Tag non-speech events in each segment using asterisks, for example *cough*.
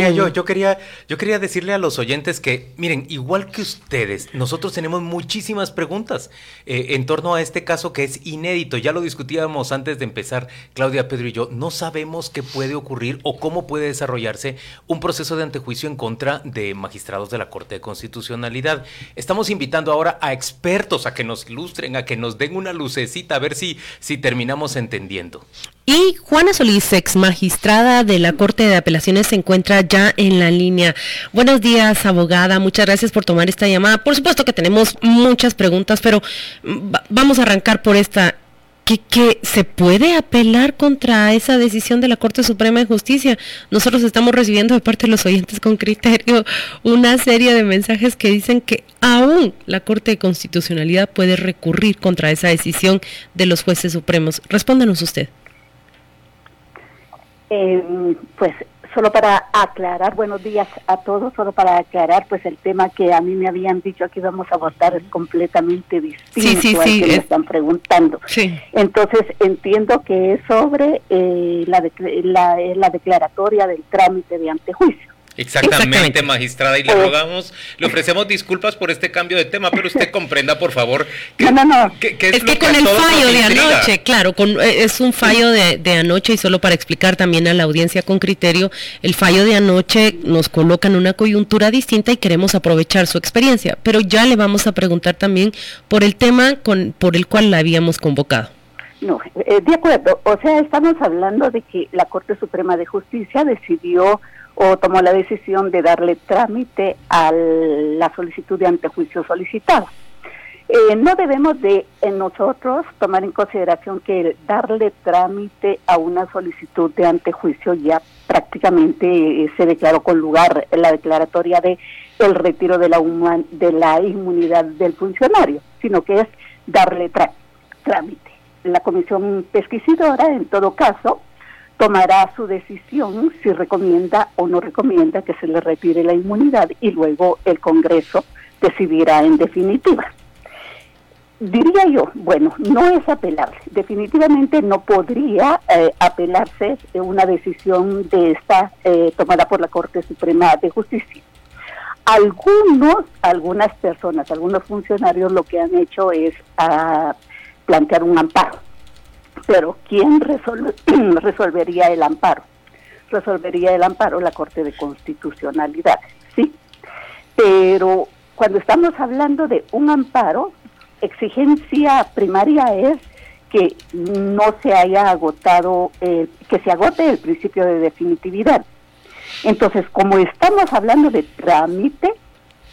yo, yo, quería, yo quería decirle a los oyentes que, miren, igual que ustedes, nosotros tenemos muchísimas preguntas eh, en torno a este caso que es inédito. Ya lo discutíamos antes de empezar, Claudia, Pedro y yo. No sabemos qué puede ocurrir o cómo puede desarrollarse un proceso de antejuicio en contra de magistrados de la Corte de Constitucionalidad. Estamos invitando ahora a expertos a que nos ilustren, a que nos den una lucecita, a ver si, si terminamos entendiendo. Y Juana Solís, ex magistrada de la Corte de Apelaciones, se encuentra ya en la línea. Buenos días, abogada. Muchas gracias por tomar esta llamada. Por supuesto que tenemos muchas preguntas, pero vamos a arrancar por esta. ¿Que, se puede apelar contra esa decisión de la Corte Suprema de Justicia. Nosotros estamos recibiendo de parte de los oyentes con criterio una serie de mensajes que dicen que aún la Corte de Constitucionalidad puede recurrir contra esa decisión de los jueces supremos. Respóndanos usted. Eh, pues solo para aclarar, buenos días a todos, solo para aclarar, pues el tema que a mí me habían dicho que íbamos a votar es completamente distinto sí, al que me están preguntando. Entonces entiendo que es sobre eh, la, la, la declaratoria del trámite de antejuicio. Exactamente, magistrada, y le rogamos, le ofrecemos disculpas por este cambio de tema, pero usted comprenda, por favor, que, no, no, no. es, que con el fallo de anoche, claro, con, eh, es un fallo de, de, anoche y solo para explicar también a la audiencia con criterio, el fallo de anoche nos coloca en una coyuntura distinta y queremos aprovechar su experiencia, pero ya le vamos a preguntar también por el tema con, por el cual la habíamos convocado. No, eh, de acuerdo, o sea, estamos hablando de que la Corte Suprema de Justicia decidió o tomó la decisión de darle trámite a la solicitud de antejuicio solicitada. Eh, no debemos de nosotros tomar en consideración que darle trámite a una solicitud de antejuicio ya prácticamente eh, se declaró con lugar la declaratoria de el retiro de la, de la inmunidad del funcionario, sino que es darle trámite. La comisión pesquisidora, en todo caso, tomará su decisión si recomienda o no recomienda que se le retire la inmunidad y luego el Congreso decidirá en definitiva. Diría yo, bueno, no es apelable. Definitivamente no podría eh, apelarse una decisión de esta eh, tomada por la Corte Suprema de Justicia. Algunos, algunas personas, algunos funcionarios lo que han hecho es ah, plantear un amparo pero ¿quién *clears throat* resolvería el amparo? Resolvería el amparo la Corte de Constitucionalidad, ¿sí? Pero cuando estamos hablando de un amparo, exigencia primaria es que no se haya agotado, que se agote el principio de definitividad. Entonces, como estamos hablando de trámite,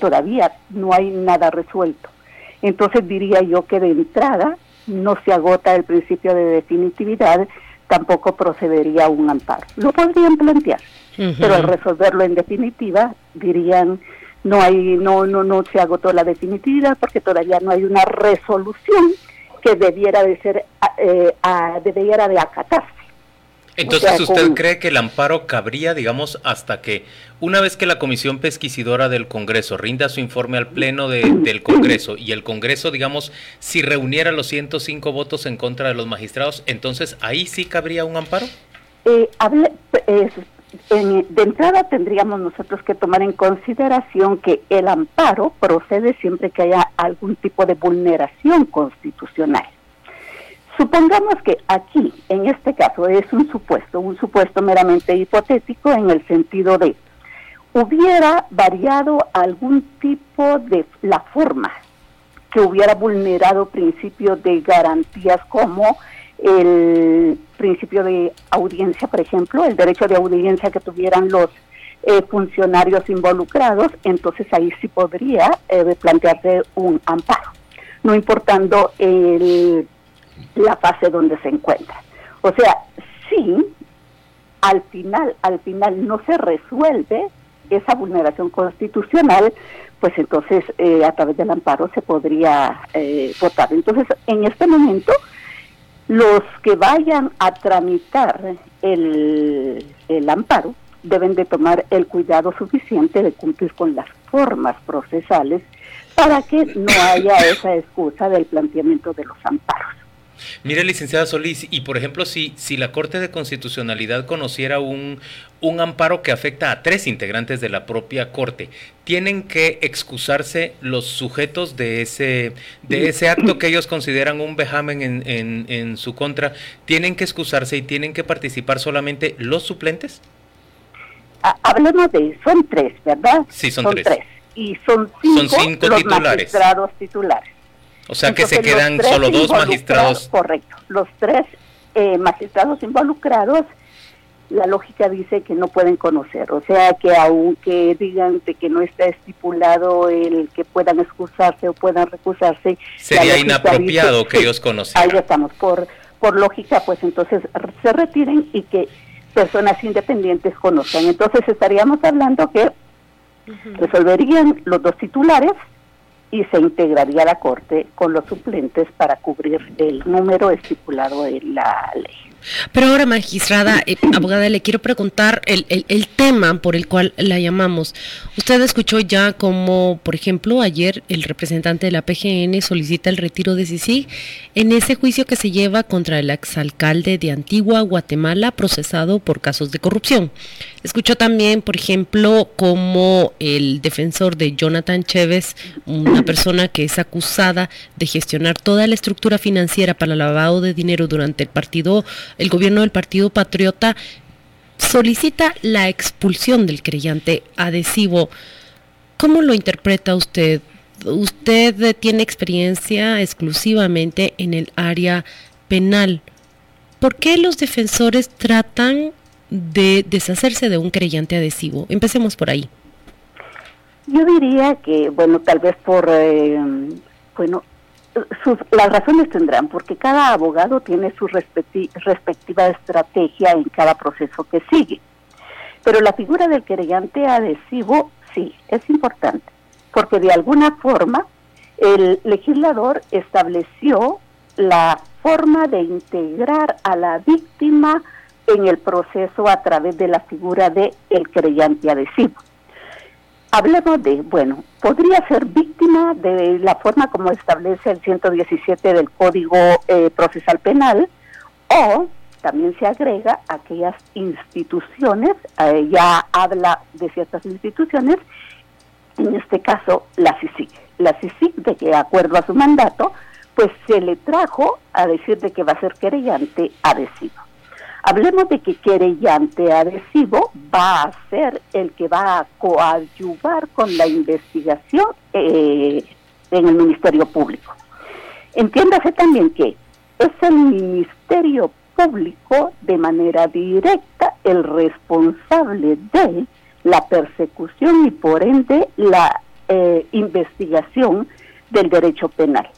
todavía no hay nada resuelto. Entonces diría yo que de entrada no se agota el principio de definitividad, tampoco procedería un amparo. Lo podrían plantear, pero al resolverlo en definitiva dirían no hay no no no se agotó la definitividad porque todavía no hay una resolución que debiera de ser eh, debiera de acatarse. Entonces, ¿usted cree que el amparo cabría, digamos, hasta que una vez que la Comisión Pesquisidora del Congreso rinda su informe al Pleno del Congreso y el Congreso, digamos, si reuniera los 105 votos en contra de los magistrados, entonces ahí sí cabría un amparo? Eh, de entrada tendríamos nosotros que tomar en consideración que el amparo procede siempre que haya algún tipo de vulneración constitucional. Supongamos que aquí, en este caso, es un supuesto, un supuesto meramente hipotético en el sentido de hubiera variado algún tipo de la forma que hubiera vulnerado principios de garantías como el principio de audiencia, por ejemplo, el derecho de audiencia que tuvieran los eh, funcionarios involucrados, entonces ahí sí podría eh, plantearse un amparo, no importando el la fase donde se encuentra. O sea, si al final, al final no se resuelve esa vulneración constitucional, pues entonces eh, a través del amparo se podría eh, votar. Entonces, en este momento, los que vayan a tramitar el, el amparo deben de tomar el cuidado suficiente de cumplir con las formas procesales para que no haya esa excusa del planteamiento de los amparos. Mire, licenciada Solís, y por ejemplo, si, si la Corte de Constitucionalidad conociera un, un amparo que afecta a tres integrantes de la propia Corte, ¿tienen que excusarse los sujetos de ese, de ese acto que ellos consideran un vejamen en, en, en su contra? ¿Tienen que excusarse y tienen que participar solamente los suplentes? hablemos de, son tres, ¿verdad? Sí, son, tres. Y son cinco, son cinco los magistrados titulares. O sea que se quedan solo dos magistrados. Correcto. Los tres eh, magistrados involucrados, la lógica dice que no pueden conocer. O sea que aunque digan que no está estipulado el que puedan excusarse o puedan recusarse. Sería inapropiado que ellos conocieran. Ahí estamos. Por, por lógica, pues entonces se retiren y que personas independientes conozcan. Entonces estaríamos hablando que resolverían los dos titulares y se integraría la Corte con los suplentes para cubrir el número estipulado en la ley. Pero ahora, magistrada, eh, abogada, le quiero preguntar el, el, tema por el cual la llamamos. Usted escuchó ya como, por ejemplo, ayer el representante de la PGN solicita el retiro de CICIG en ese juicio que se lleva contra el exalcalde de Antigua, Guatemala, procesado por casos de corrupción. Escuchó también, por ejemplo, como el defensor de Jonathan Chévez, una persona que es acusada de gestionar toda la estructura financiera para el lavado de dinero durante el partido el gobierno del Partido Patriota solicita la expulsión del creyente adhesivo. ¿Cómo lo interpreta usted? Usted tiene experiencia exclusivamente en el área penal. ¿Por qué los defensores tratan de deshacerse de un creyente adhesivo? Empecemos por ahí. Yo diría que, bueno, tal vez por, eh, bueno, las razones tendrán, porque cada abogado tiene su respectiva estrategia en cada proceso que sigue. Pero la figura del querellante adhesivo sí es importante, porque de alguna forma el legislador estableció la forma de integrar a la víctima en el proceso a través de la figura de el adhesivo. Hablemos de, bueno, podría ser víctima de la forma como establece el 117 del Código eh, Procesal Penal o también se agrega aquellas instituciones, eh, ya habla de ciertas instituciones, en este caso la CICIC. La CICIC, de que acuerdo a su mandato, pues se le trajo a decir de que va a ser querellante adhesivo. Hablemos de que querellante adhesivo va a ser el que va a coadyuvar con la investigación eh, en el Ministerio Público. Entiéndase también que es el Ministerio Público de manera directa el responsable de la persecución y por ende la eh, investigación del derecho penal.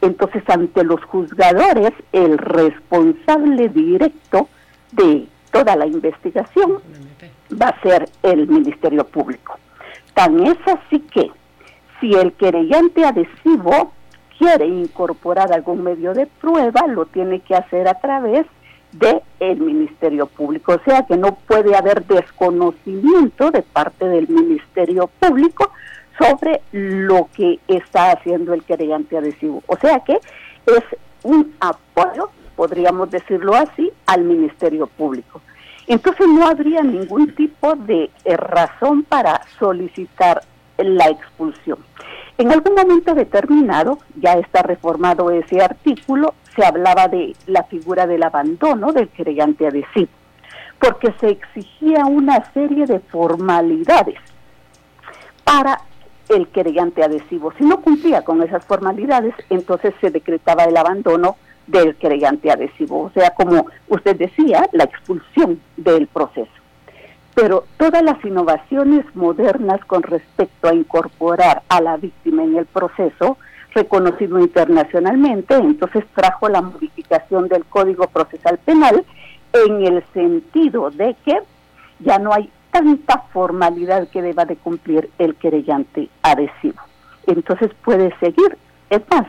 Entonces, ante los juzgadores, el responsable directo de toda la investigación va a ser el Ministerio Público. Tan es así que si el querellante adhesivo quiere incorporar algún medio de prueba, lo tiene que hacer a través de el Ministerio Público. O sea que no puede haber desconocimiento de parte del Ministerio Público sobre lo que está haciendo el querellante adhesivo. O sea que es un apoyo podríamos decirlo así, al Ministerio Público. Entonces no habría ningún tipo de eh, razón para solicitar la expulsión. En algún momento determinado, ya está reformado ese artículo, se hablaba de la figura del abandono del creyente adhesivo, porque se exigía una serie de formalidades para el querellante adhesivo. Si no cumplía con esas formalidades, entonces se decretaba el abandono del creyente adhesivo, o sea, como usted decía, la expulsión del proceso. Pero todas las innovaciones modernas con respecto a incorporar a la víctima en el proceso, reconocido internacionalmente, entonces trajo la modificación del Código Procesal Penal en el sentido de que ya no hay tanta formalidad que deba de cumplir el querellante adhesivo. Entonces puede seguir, es más,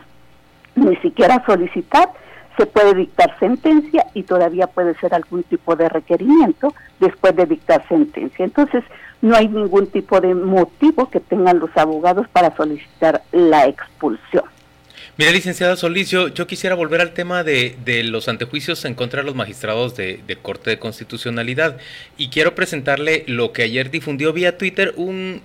ni siquiera solicitar se puede dictar sentencia y todavía puede ser algún tipo de requerimiento después de dictar sentencia. Entonces, no hay ningún tipo de motivo que tengan los abogados para solicitar la expulsión. Mira, licenciada Solís, yo, quisiera volver al tema de, los antejuicios en contra de los magistrados de, Corte de Constitucionalidad y quiero presentarle lo que ayer difundió vía Twitter un,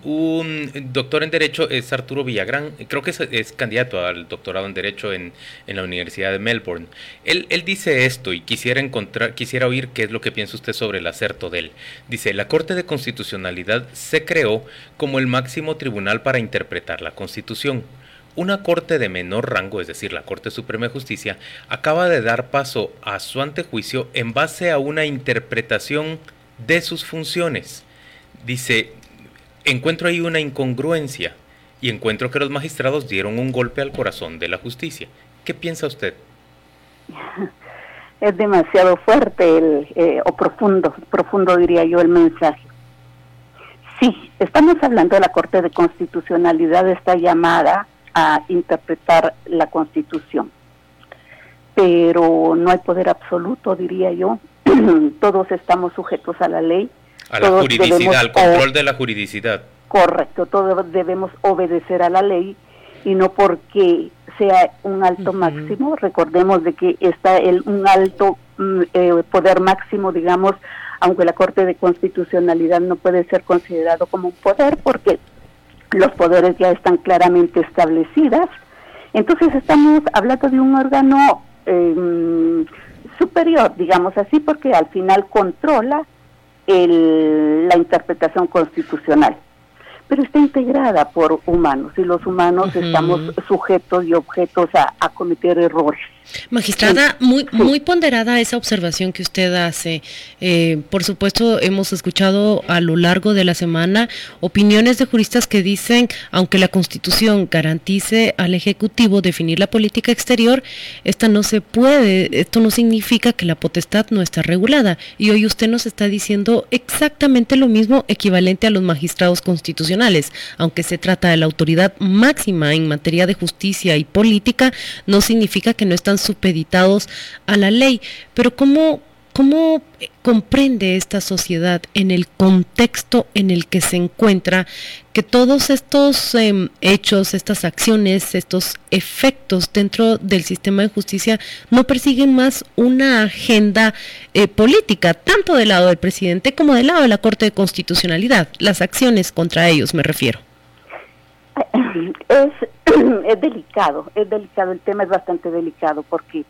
doctor en Derecho, es Arturo Villagrán, creo que es, candidato al doctorado en Derecho en, la Universidad de Melbourne. Él, él dice esto y quisiera, encontrar, quisiera oír qué es lo que piensa usted sobre el acerto de él. Dice, la Corte de Constitucionalidad se creó como el máximo tribunal para interpretar la Constitución una corte de menor rango, es decir, la Corte Suprema de Justicia, acaba de dar paso a su antejuicio en base a una interpretación de sus funciones. Dice, encuentro ahí una incongruencia y encuentro que los magistrados dieron un golpe al corazón de la justicia. ¿Qué piensa usted? *laughs* Es demasiado fuerte el, eh, o profundo, profundo diría yo el mensaje. Sí, estamos hablando de la Corte de Constitucionalidad, esta llamada a interpretar la Constitución. Pero no hay poder absoluto, diría yo. *clears throat* Todos estamos sujetos a la ley. A la juridicidad, al control de la juridicidad. Correcto, todos debemos obedecer a la ley y no porque sea un alto máximo. Recordemos de que está el, un alto mm, eh, poder máximo, digamos, aunque la Corte de Constitucionalidad no puede ser considerado como un poder porque los poderes ya están claramente establecidas. Entonces estamos hablando de un órgano em, superior, digamos así, porque al final controla la interpretación constitucional pero está integrada por humanos y los humanos estamos sujetos y objetos a, cometer errores. Magistrada, muy, muy ponderada esa observación que usted hace. Eh, por supuesto, hemos escuchado a lo largo de la semana opiniones de juristas que dicen, aunque la Constitución garantice al Ejecutivo definir la política exterior, esta no se puede, esto no significa que la potestad no está regulada. Y hoy usted nos está diciendo exactamente lo mismo equivalente a los magistrados constitucionales aunque se trata de la autoridad máxima en materia de justicia y política, no significa que no están supeditados a la ley. Pero ¿cómo, ¿Cómo comprende esta sociedad en el contexto en el que se encuentra que todos estos em, hechos, estas acciones, estos efectos dentro del sistema de justicia no persiguen más una agenda eh, política, tanto del lado del presidente como del lado de la Corte de Constitucionalidad? Las acciones contra ellos me refiero. Es, *clears throat* es delicado, es delicado, el tema es bastante delicado porque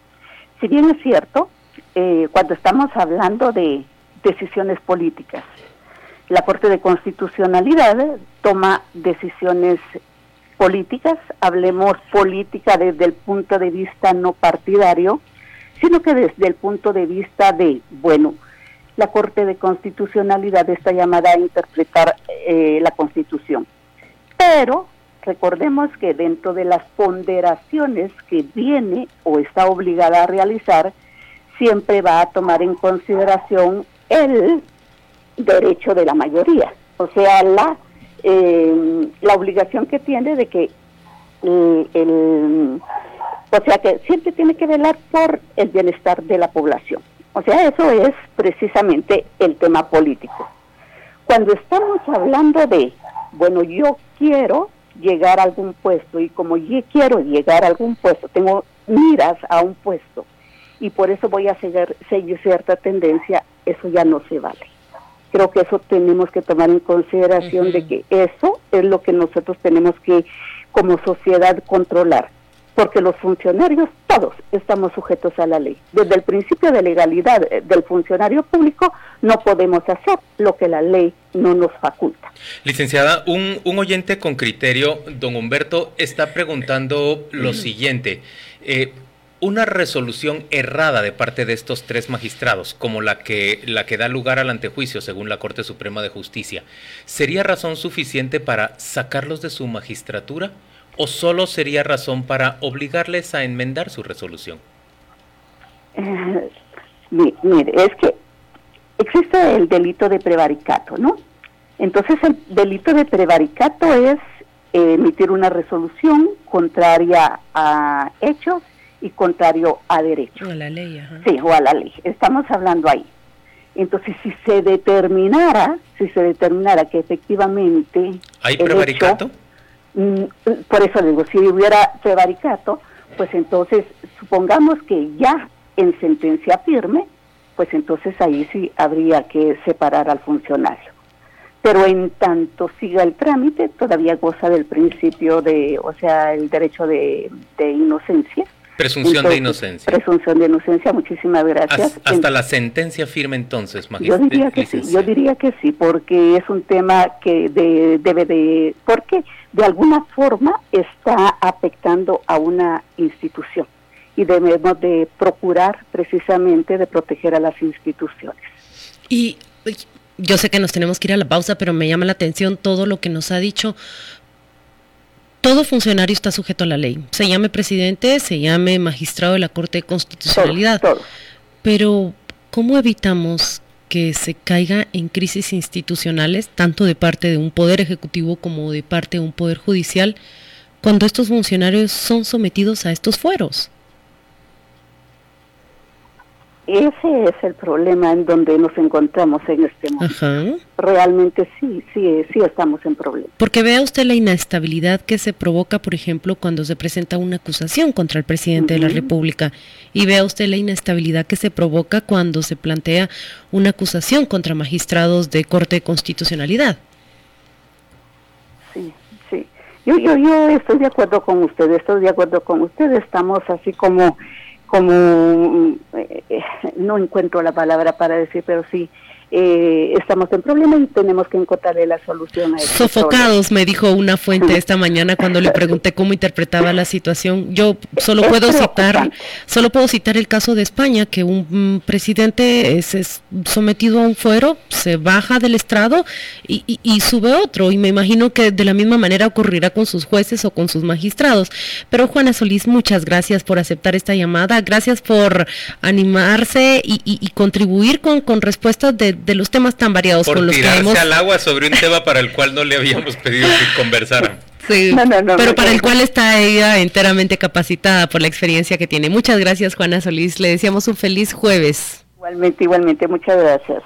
si bien es cierto, eh, cuando estamos hablando de decisiones políticas. La Corte de Constitucionalidad toma decisiones políticas, hablemos política desde el punto de vista no partidario, sino que desde el punto de vista de, bueno, la Corte de Constitucionalidad está llamada a interpretar eh, la Constitución. Pero recordemos que dentro de las ponderaciones que viene o está obligada a realizar, siempre va a tomar en consideración el derecho de la mayoría, o sea, la, eh, la obligación que tiene de que el, o sea, que siempre tiene que velar por el bienestar de la población. O sea, eso es precisamente el tema político. Cuando estamos hablando de, bueno, yo quiero llegar a algún puesto. Y como yo quiero llegar a algún puesto, tengo miras a un puesto. Y por eso voy a seguir, seguir cierta tendencia, eso ya no se vale. Creo que eso tenemos que tomar en consideración de que eso es lo que nosotros tenemos que como sociedad controlar, porque los funcionarios todos estamos sujetos a la ley. Desde el principio de legalidad eh, del funcionario público no podemos hacer lo que la ley no nos faculta. Licenciada, un, un oyente con criterio, don Humberto, está preguntando lo siguiente. Eh, una resolución errada de parte de estos tres magistrados, como la que, la que da lugar al antejuicio según la Corte Suprema de Justicia, ¿sería razón suficiente para sacarlos de su magistratura o solo sería razón para obligarles a enmendar su resolución? Eh, mire, es que existe el delito de prevaricato, ¿no? Entonces el delito de prevaricato es emitir una resolución contraria a hechos y contrario a derecho. O a la ley, ajá. Sí, o a la ley. Estamos hablando ahí. Entonces, si se determinara, si se determinara que efectivamente... ¿Hay prevaricato? Mm, por eso digo, si hubiera prevaricato, pues entonces supongamos que ya en sentencia firme, pues entonces ahí sí habría que separar al funcionario. Pero en tanto siga el trámite, todavía goza del principio de, o sea, el derecho de, inocencia. Presunción de inocencia. Presunción de inocencia, muchísimas gracias. Hasta, la sentencia firme entonces, Yo diría que sí, yo diría que sí, porque es un tema que debe de, porque de alguna forma está afectando a una institución y debemos de procurar precisamente de proteger a las instituciones. Y yo sé que nos tenemos que ir a la pausa, pero me llama la atención todo lo que nos ha dicho. Todo funcionario está sujeto a la ley. Se llame presidente, se llame magistrado de la Corte de Constitucionalidad. Pero, ¿cómo evitamos que se caiga en crisis institucionales, tanto de parte de un poder ejecutivo como de parte de un poder judicial, cuando estos funcionarios son sometidos a estos fueros? Ese es el problema en donde nos encontramos en este momento. Realmente sí, sí, sí estamos en problema. Porque vea usted la inestabilidad que se provoca, por ejemplo, cuando se presenta una acusación contra el presidente de la República. Y vea usted la inestabilidad que se provoca cuando se plantea una acusación contra magistrados de Corte de Constitucionalidad. Sí, sí. Yo, yo, yo estoy de acuerdo con usted, estoy de acuerdo con usted. Estamos así como como eh, no encuentro la palabra para decir, pero sí, eh, estamos en problema y tenemos que encontrarle la solución a eso. Sofocados, me dijo una fuente esta mañana cuando le pregunté cómo interpretaba la situación. Yo solo puedo citar, solo puedo citar el caso de España, que un presidente es, sometido a un fuero, se baja del estrado y, y, sube otro. Y me imagino que de la misma manera ocurrirá con sus jueces o con sus magistrados. Pero Juana Solís, muchas gracias por aceptar esta llamada, gracias por animarse y, y contribuir con, con respuestas de de los temas tan variados con los que hemos... al agua sobre un tema para el cual no le habíamos *laughs* pedido que conversara. Sí, pero para el cual está ella enteramente capacitada por la experiencia que tiene. Muchas gracias, Juana Solís. Le deseamos un feliz jueves. Igualmente, igualmente. Muchas gracias.